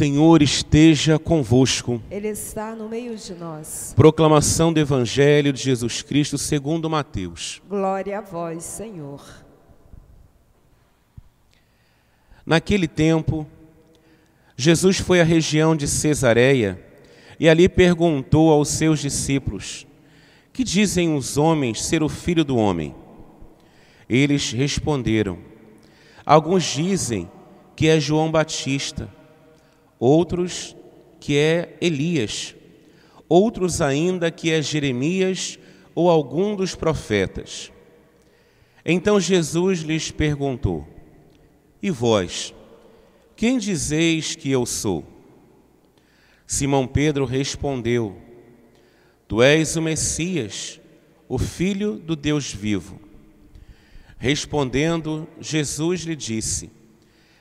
Senhor esteja convosco. Ele está no meio de nós. Proclamação do Evangelho de Jesus Cristo segundo Mateus. Glória a vós, Senhor. Naquele tempo, Jesus foi à região de Cesareia e ali perguntou aos seus discípulos: Que dizem os homens ser o filho do homem? Eles responderam: Alguns dizem que é João Batista, outros que é Elias, outros ainda que é Jeremias ou algum dos profetas. Então Jesus lhes perguntou: E vós, quem dizeis que eu sou? Simão Pedro respondeu: Tu és o Messias, o Filho do Deus vivo. Respondendo, Jesus lhe disse: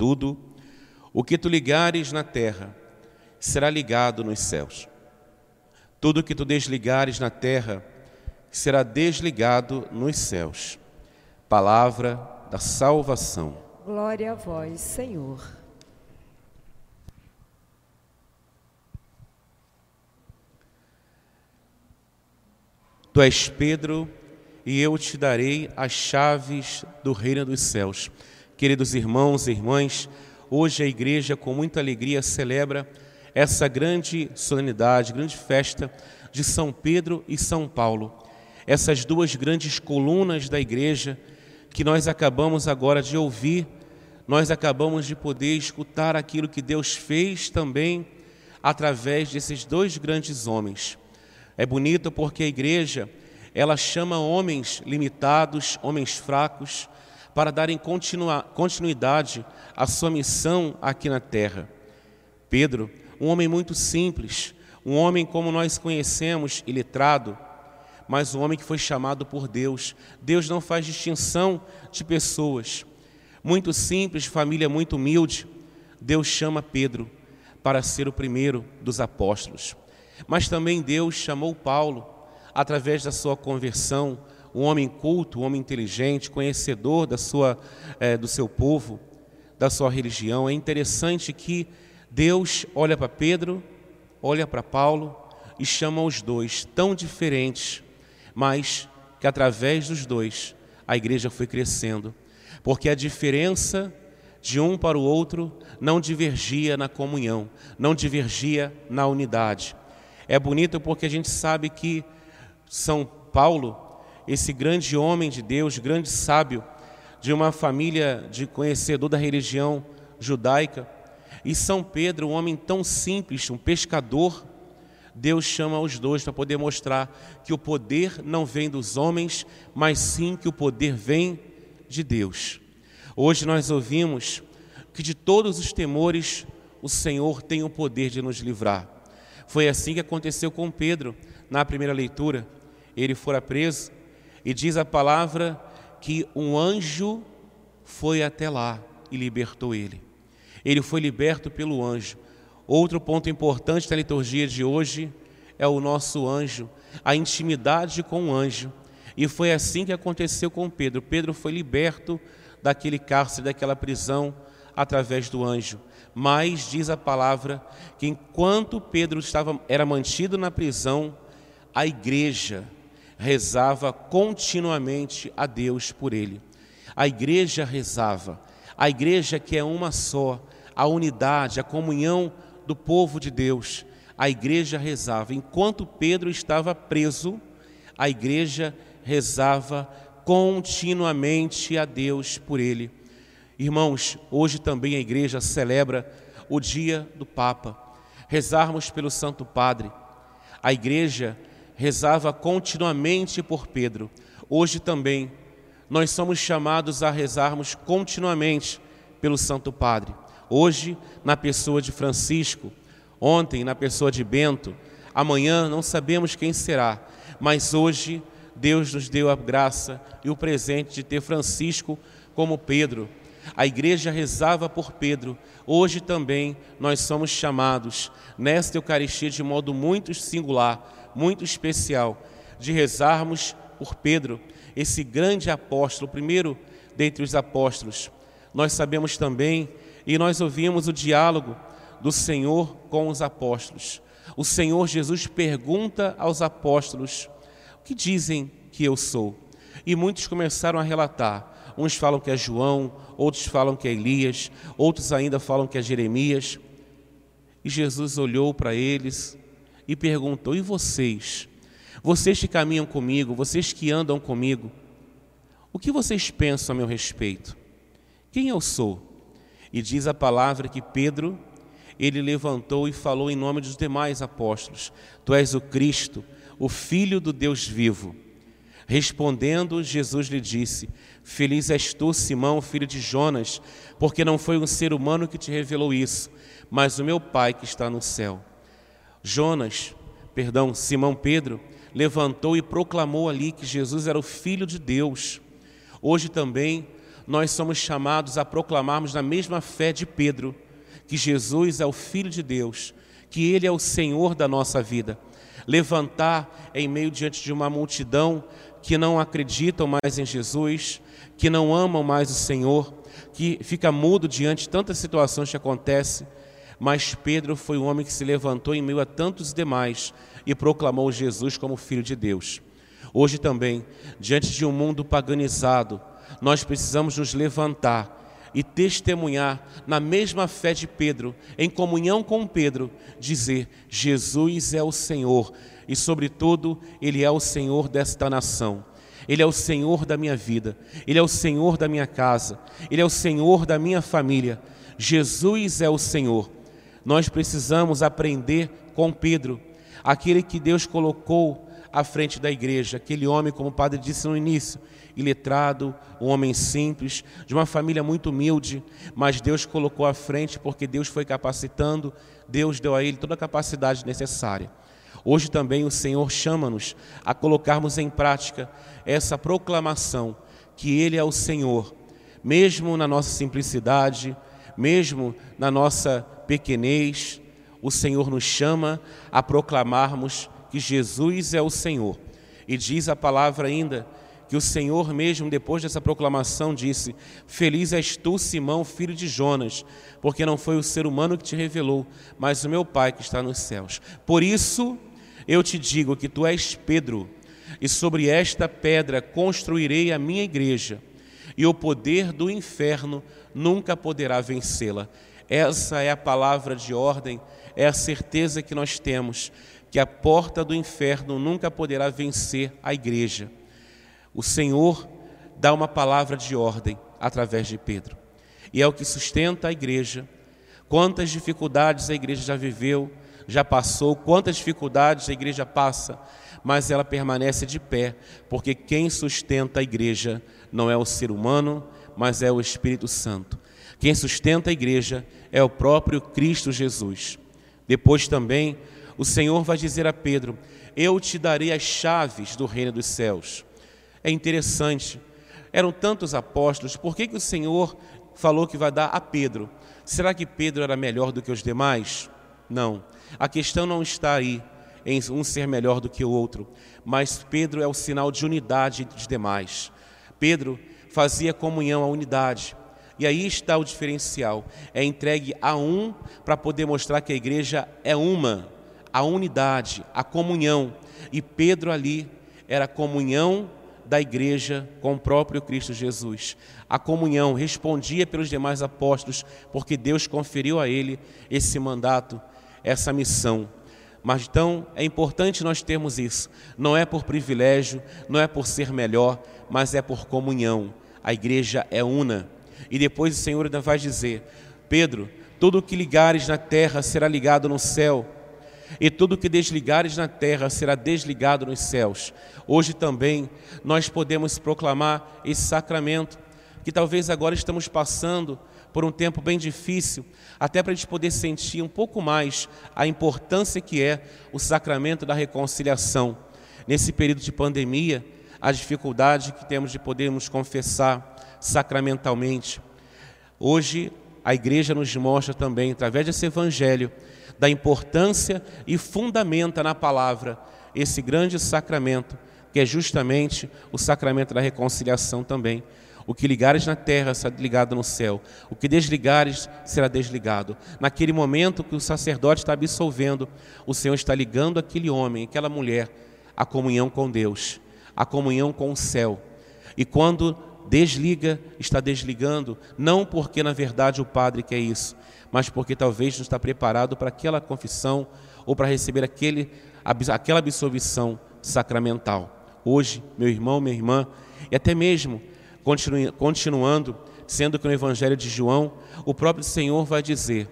Tudo o que tu ligares na terra será ligado nos céus. Tudo o que tu desligares na terra será desligado nos céus. Palavra da salvação. Glória a vós, Senhor. Tu és Pedro, e eu te darei as chaves do reino dos céus. Queridos irmãos e irmãs, hoje a igreja com muita alegria celebra essa grande solenidade, grande festa de São Pedro e São Paulo. Essas duas grandes colunas da igreja que nós acabamos agora de ouvir, nós acabamos de poder escutar aquilo que Deus fez também através desses dois grandes homens. É bonito porque a igreja, ela chama homens limitados, homens fracos, para darem continuidade à sua missão aqui na terra. Pedro, um homem muito simples, um homem como nós conhecemos, iletrado, mas um homem que foi chamado por Deus. Deus não faz distinção de pessoas. Muito simples, família muito humilde. Deus chama Pedro para ser o primeiro dos apóstolos. Mas também Deus chamou Paulo através da sua conversão, um homem culto, um homem inteligente, conhecedor da sua, é, do seu povo, da sua religião. É interessante que Deus olha para Pedro, olha para Paulo e chama os dois, tão diferentes, mas que através dos dois a igreja foi crescendo, porque a diferença de um para o outro não divergia na comunhão, não divergia na unidade. É bonito porque a gente sabe que São Paulo, esse grande homem de Deus, grande sábio, de uma família de conhecedor da religião judaica, e São Pedro, um homem tão simples, um pescador, Deus chama os dois para poder mostrar que o poder não vem dos homens, mas sim que o poder vem de Deus. Hoje nós ouvimos que de todos os temores o Senhor tem o poder de nos livrar. Foi assim que aconteceu com Pedro na primeira leitura. Ele fora preso e diz a palavra que um anjo foi até lá e libertou ele. Ele foi liberto pelo anjo. Outro ponto importante da liturgia de hoje é o nosso anjo, a intimidade com o anjo. E foi assim que aconteceu com Pedro. Pedro foi liberto daquele cárcere, daquela prisão, através do anjo. Mas diz a palavra que enquanto Pedro estava era mantido na prisão, a igreja rezava continuamente a Deus por ele. A igreja rezava. A igreja que é uma só, a unidade, a comunhão do povo de Deus. A igreja rezava. Enquanto Pedro estava preso, a igreja rezava continuamente a Deus por ele. Irmãos, hoje também a igreja celebra o dia do Papa. Rezarmos pelo Santo Padre. A igreja rezava continuamente por Pedro. Hoje também nós somos chamados a rezarmos continuamente pelo Santo Padre. Hoje, na pessoa de Francisco, ontem, na pessoa de Bento, amanhã não sabemos quem será, mas hoje Deus nos deu a graça e o presente de ter Francisco como Pedro. A igreja rezava por Pedro. Hoje também nós somos chamados, nesta Eucaristia, de modo muito singular, muito especial, de rezarmos por Pedro, esse grande apóstolo, primeiro dentre os apóstolos. Nós sabemos também, e nós ouvimos o diálogo do Senhor com os apóstolos. O Senhor Jesus pergunta aos apóstolos: O que dizem que eu sou? E muitos começaram a relatar. Uns falam que é João, outros falam que é Elias, outros ainda falam que é Jeremias. E Jesus olhou para eles e perguntou: E vocês? Vocês que caminham comigo, vocês que andam comigo, o que vocês pensam a meu respeito? Quem eu sou? E diz a palavra que Pedro, ele levantou e falou em nome dos demais apóstolos: Tu és o Cristo, o Filho do Deus vivo. Respondendo, Jesus lhe disse: Feliz és tu, Simão, filho de Jonas, porque não foi um ser humano que te revelou isso, mas o meu Pai que está no céu. Jonas, perdão, Simão Pedro, levantou e proclamou ali que Jesus era o Filho de Deus. Hoje também nós somos chamados a proclamarmos na mesma fé de Pedro que Jesus é o Filho de Deus, que Ele é o Senhor da nossa vida. Levantar em meio diante de uma multidão que não acreditam mais em Jesus, que não amam mais o Senhor, que fica mudo diante de tantas situações que acontecem, mas Pedro foi o homem que se levantou em meio a tantos demais e proclamou Jesus como Filho de Deus. Hoje também, diante de um mundo paganizado, nós precisamos nos levantar e testemunhar na mesma fé de Pedro, em comunhão com Pedro, dizer: Jesus é o Senhor e, sobretudo, Ele é o Senhor desta nação. Ele é o Senhor da minha vida, Ele é o Senhor da minha casa, Ele é o Senhor da minha família. Jesus é o Senhor. Nós precisamos aprender com Pedro, aquele que Deus colocou à frente da igreja, aquele homem, como o padre disse no início, iletrado, um homem simples, de uma família muito humilde, mas Deus colocou à frente porque Deus foi capacitando, Deus deu a ele toda a capacidade necessária. Hoje também o Senhor chama-nos a colocarmos em prática essa proclamação que Ele é o Senhor, mesmo na nossa simplicidade, mesmo na nossa pequenez, o Senhor nos chama a proclamarmos que Jesus é o Senhor. E diz a palavra ainda que o Senhor mesmo, depois dessa proclamação, disse: Feliz és tu, Simão, filho de Jonas, porque não foi o ser humano que te revelou, mas o meu Pai que está nos céus. Por isso eu te digo que tu és Pedro, e sobre esta pedra construirei a minha igreja, e o poder do inferno nunca poderá vencê-la. Essa é a palavra de ordem, é a certeza que nós temos que a porta do inferno nunca poderá vencer a igreja. O Senhor dá uma palavra de ordem através de Pedro, e é o que sustenta a igreja. Quantas dificuldades a igreja já viveu, já passou, quantas dificuldades a igreja passa, mas ela permanece de pé, porque quem sustenta a igreja não é o ser humano, mas é o Espírito Santo. Quem sustenta a igreja é o próprio Cristo Jesus. Depois também o Senhor vai dizer a Pedro: Eu te darei as chaves do reino dos céus. É interessante, eram tantos apóstolos, por que, que o Senhor falou que vai dar a Pedro? Será que Pedro era melhor do que os demais? Não. A questão não está aí em um ser melhor do que o outro, mas Pedro é o sinal de unidade dos demais. Pedro fazia comunhão, a unidade. E aí está o diferencial: é entregue a um para poder mostrar que a igreja é uma a unidade, a comunhão. E Pedro ali era a comunhão da igreja com o próprio Cristo Jesus. A comunhão respondia pelos demais apóstolos, porque Deus conferiu a ele esse mandato, essa missão. Mas então é importante nós termos isso. Não é por privilégio, não é por ser melhor, mas é por comunhão. A igreja é una. E depois o Senhor ainda vai dizer: Pedro, tudo o que ligares na terra será ligado no céu e tudo que desligares na terra será desligado nos céus. Hoje também nós podemos proclamar esse sacramento, que talvez agora estamos passando por um tempo bem difícil, até para a gente poder sentir um pouco mais a importância que é o sacramento da reconciliação. Nesse período de pandemia, a dificuldade que temos de podermos confessar sacramentalmente. Hoje, a igreja nos mostra também, através desse evangelho, da importância e fundamenta na palavra esse grande sacramento, que é justamente o sacramento da reconciliação também. O que ligares na terra será ligado no céu. O que desligares será desligado. Naquele momento que o sacerdote está absolvendo, o Senhor está ligando aquele homem, aquela mulher, à comunhão com Deus, à comunhão com o céu. E quando desliga, está desligando, não porque na verdade o padre quer isso, mas porque talvez não está preparado para aquela confissão ou para receber aquele, aquela absolvição sacramental. Hoje, meu irmão, minha irmã, e até mesmo continuando, sendo que no Evangelho de João, o próprio Senhor vai dizer: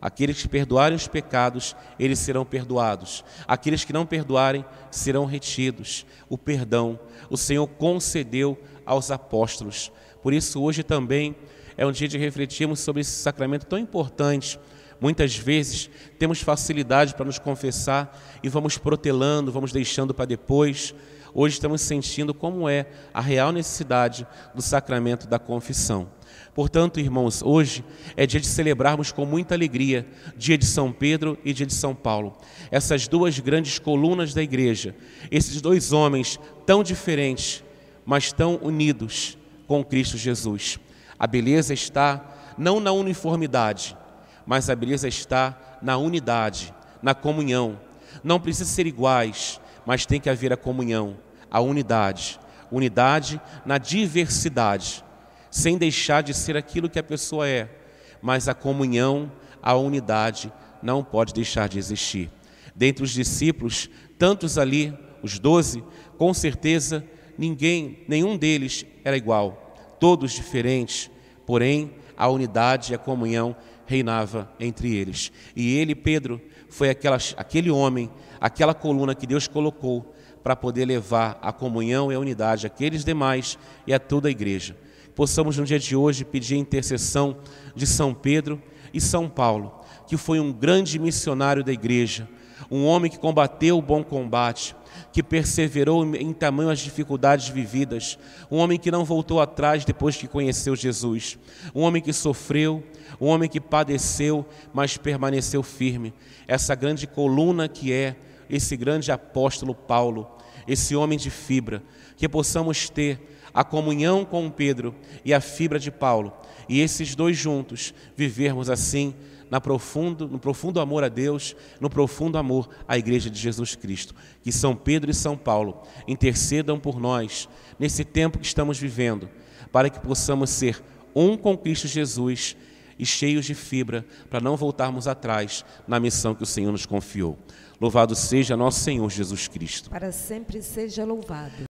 Aqueles que perdoarem os pecados, eles serão perdoados. Aqueles que não perdoarem, serão retidos. O perdão, o Senhor concedeu aos apóstolos. Por isso, hoje também é um dia de refletirmos sobre esse sacramento tão importante. Muitas vezes temos facilidade para nos confessar e vamos protelando, vamos deixando para depois hoje estamos sentindo como é a real necessidade do sacramento da confissão. Portanto, irmãos, hoje é dia de celebrarmos com muita alegria dia de São Pedro e dia de São Paulo. Essas duas grandes colunas da igreja, esses dois homens tão diferentes, mas tão unidos com Cristo Jesus. A beleza está não na uniformidade, mas a beleza está na unidade, na comunhão. Não precisa ser iguais, mas tem que haver a comunhão, a unidade. Unidade na diversidade, sem deixar de ser aquilo que a pessoa é, mas a comunhão, a unidade não pode deixar de existir. Dentre os discípulos, tantos ali, os doze, com certeza ninguém, nenhum deles era igual, todos diferentes, porém a unidade e a comunhão reinava entre eles. E ele, Pedro, foi aquela, aquele homem, aquela coluna que Deus colocou para poder levar a comunhão e a unidade àqueles demais e a toda a igreja. Possamos no dia de hoje pedir a intercessão de São Pedro e São Paulo, que foi um grande missionário da igreja, um homem que combateu o bom combate, que perseverou em tamanho as dificuldades vividas, um homem que não voltou atrás depois que conheceu Jesus, um homem que sofreu, um homem que padeceu, mas permaneceu firme. Essa grande coluna que é esse grande apóstolo Paulo, esse homem de fibra, que possamos ter a comunhão com Pedro e a fibra de Paulo, e esses dois juntos vivermos assim na profundo, no profundo amor a Deus, no profundo amor à Igreja de Jesus Cristo. Que São Pedro e São Paulo intercedam por nós nesse tempo que estamos vivendo, para que possamos ser um com Cristo Jesus e cheios de fibra, para não voltarmos atrás na missão que o Senhor nos confiou. Louvado seja nosso Senhor Jesus Cristo. Para sempre seja louvado.